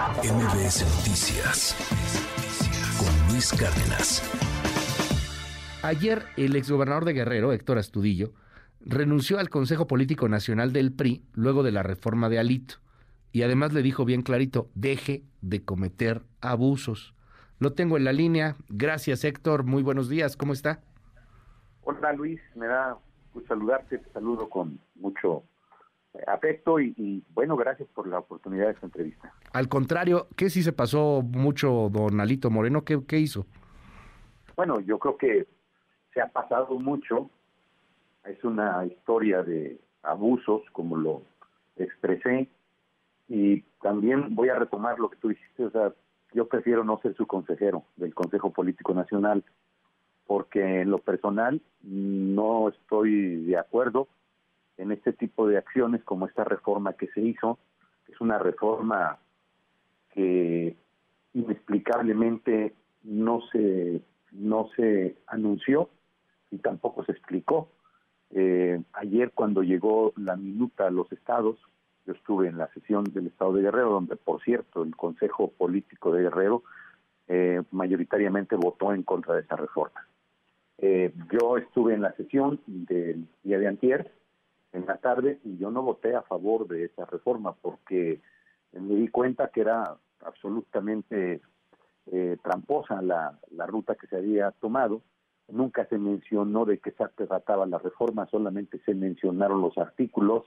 MBS Noticias con Luis Cárdenas. Ayer el exgobernador de Guerrero, Héctor Astudillo, renunció al Consejo Político Nacional del PRI luego de la reforma de Alito. Y además le dijo bien clarito, deje de cometer abusos. Lo tengo en la línea. Gracias, Héctor. Muy buenos días. ¿Cómo está? Hola, Luis. Me da gusto saludarte. Te saludo con mucho afecto y, bueno, gracias por la oportunidad de esta entrevista. Al contrario, ¿qué si se pasó mucho don Alito Moreno? ¿Qué, qué hizo? Bueno, yo creo que se ha pasado mucho. Es una historia de abusos, como lo expresé, y también voy a retomar lo que tú dijiste, o sea, yo prefiero no ser su consejero del Consejo Político Nacional, porque en lo personal no estoy de acuerdo en este tipo de acciones como esta reforma que se hizo, es una reforma que inexplicablemente no se no se anunció y tampoco se explicó. Eh, ayer cuando llegó la minuta a los estados, yo estuve en la sesión del Estado de Guerrero, donde, por cierto, el Consejo Político de Guerrero eh, mayoritariamente votó en contra de esa reforma. Eh, yo estuve en la sesión del día de antier, en la tarde, y yo no voté a favor de esa reforma porque me di cuenta que era absolutamente eh, tramposa la, la ruta que se había tomado. Nunca se mencionó de qué se trataba la reforma, solamente se mencionaron los artículos,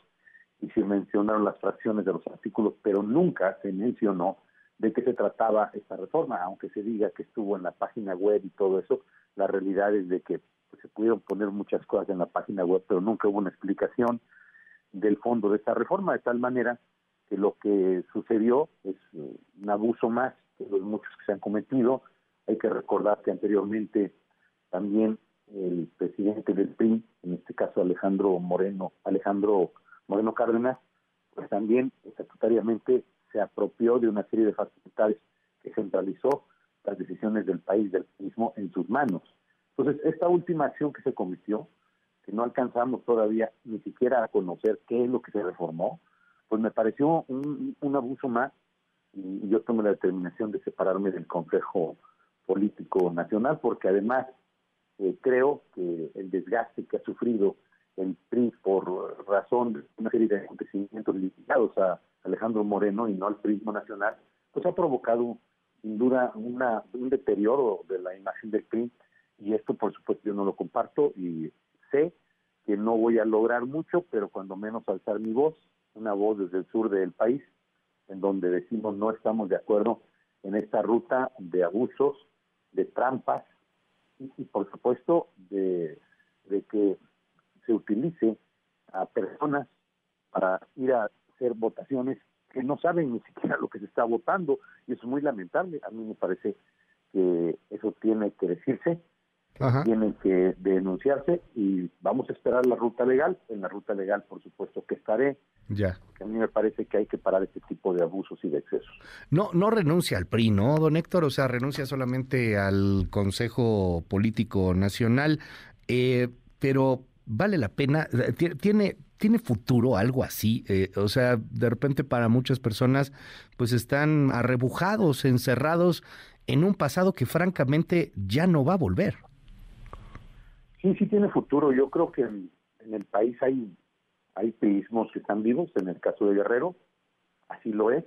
y se mencionaron las fracciones de los artículos, pero nunca se mencionó de qué se trataba esta reforma, aunque se diga que estuvo en la página web y todo eso, la realidad es de que se pudieron poner muchas cosas en la página web, pero nunca hubo una explicación del fondo de esta reforma, de tal manera que lo que sucedió es eh, un abuso más de los muchos que se han cometido. Hay que recordar que anteriormente también el presidente del PRI, en este caso Alejandro Moreno, Alejandro Moreno Cárdenas, pues también estatutariamente se apropió de una serie de facultades que centralizó las decisiones del país, del mismo, en sus manos. Entonces, esta última acción que se cometió, que no alcanzamos todavía ni siquiera a conocer qué es lo que se reformó, pues me pareció un, abuso más y, yo tomé la determinación de separarme del Consejo Político Nacional porque además eh, creo que el desgaste que ha sufrido el PRI por razón de una serie de acontecimientos ligados a Alejandro Moreno y no al PRI nacional, pues ha provocado sin duda una, un deterioro de la imagen del PRI y esto por supuesto yo no lo comparto y sé que no voy a lograr mucho, pero cuando menos alzar mi voz, una voz desde el sur del país, en donde decimos no estamos de acuerdo en esta ruta de abusos, de trampas y, por supuesto de, de que se utilice a personas para ir a hacer votaciones que no saben ni siquiera lo que se está votando y es muy lamentable. A mí me parece que eso tiene que decirse, tiene que denunciarse y vamos a esperar la ruta legal. En la ruta legal, por supuesto, que estaré. Ya. a mí me parece que hay que parar este tipo de abusos y de excesos. No, no renuncia al PRI, ¿no, don Héctor? O sea, renuncia solamente al Consejo Político Nacional, eh, pero vale la pena, eh, tiene, tiene futuro algo así, eh, o sea, de repente para muchas personas pues están arrebujados, encerrados en un pasado que francamente ya no va a volver. Sí, sí tiene futuro. Yo creo que en, el país hay, hay prismos que están vivos, en el caso de Guerrero, así lo es.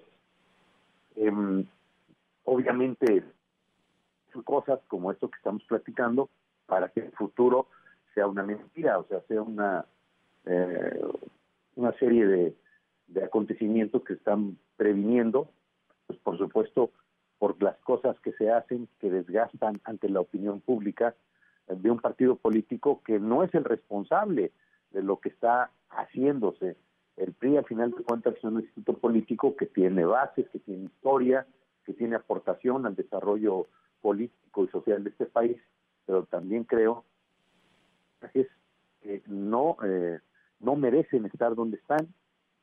Em, obviamente, cosas como esto que estamos platicando para que el futuro sea una mentira, o sea, sea una, eh, una serie de, de acontecimientos que están previniendo, pues por supuesto, por las cosas que se hacen, que desgastan ante la opinión pública de un partido político que no es el responsable de lo que está haciéndose. El PRI, al final de cuentas, es un instituto político que tiene bases, que tiene historia, que tiene aportación al desarrollo político y social de este país, pero también creo que no, eh, no merecen estar donde están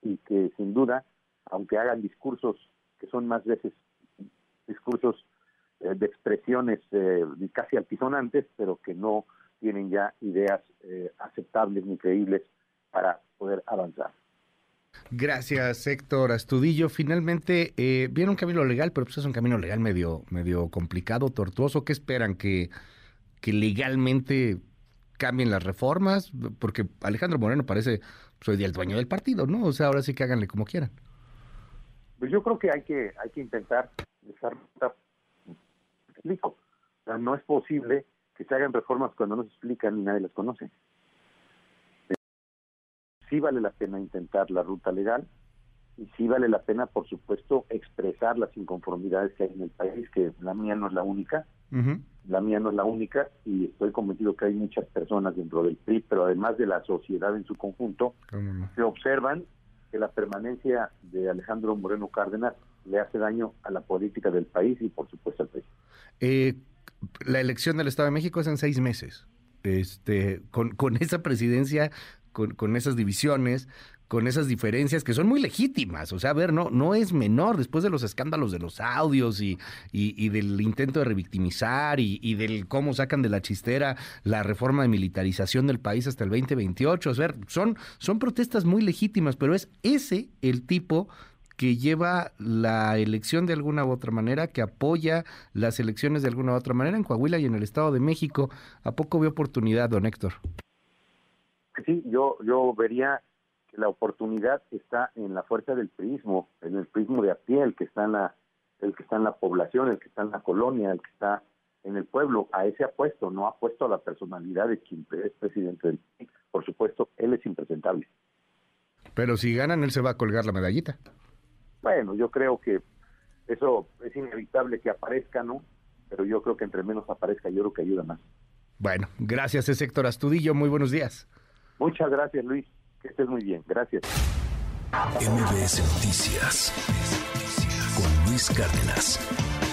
y que sin duda, aunque hagan discursos que son más veces discursos de expresiones eh, casi altisonantes, pero que no tienen ya ideas aceptables ni creíbles para poder avanzar. Gracias, Héctor Astudillo. Finalmente, eh, viene un camino legal, pero pues es un camino legal medio, medio complicado, tortuoso. ¿Qué esperan? ¿Que, que legalmente cambien las reformas? Porque Alejandro Moreno parece soy pues, el dueño del partido, ¿no? O sea, ahora sí que háganle como quieran. Pues yo creo que hay que hay que intentar dejar explico. O sea, no es posible que se hagan reformas cuando no se explican y nadie las conoce. Sí vale la pena intentar la ruta legal y sí vale la pena, por supuesto, expresar las inconformidades que hay en el país, que la mía no es la única, la mía no es la única y estoy convencido que hay muchas personas dentro del PRI, pero además de la sociedad en su conjunto, se observan que la permanencia de Alejandro Moreno Cárdenas le hace daño a la política del país y por supuesto al país. Eh, la elección del Estado de México es en seis meses. Este, con, con esa presidencia con, esas divisiones, con esas diferencias que son muy legítimas. O sea, a ver, no, no es menor después de los escándalos de los audios y, y, del intento de revictimizar y, y, del cómo sacan de la chistera la reforma de militarización del país hasta el 2028. O sea, son, son protestas muy legítimas, pero es ese el tipo que lleva la elección de alguna u otra manera, que apoya las elecciones de alguna u otra manera en Coahuila y en el Estado de México. ¿A poco ve oportunidad, don Héctor? sí, yo, yo vería que la oportunidad está en la fuerza del prismo, en el prismo de a pie, el que está en la, el que está en la población, el que está en la colonia, el que está en el pueblo. A ese apuesto, no ha puesto a la personalidad de quien es presidente del país. Por supuesto, él es impresentable. Pero si ganan, él se va a colgar la medallita. Creo que eso es inevitable que aparezca, ¿no? Pero yo creo que entre menos aparezca, yo creo que ayuda más. Bueno, gracias, es Héctor Astudillo. Muy buenos días. Muchas gracias, Luis. Que estés muy bien. Gracias. MBS Noticias con Luis Cárdenas.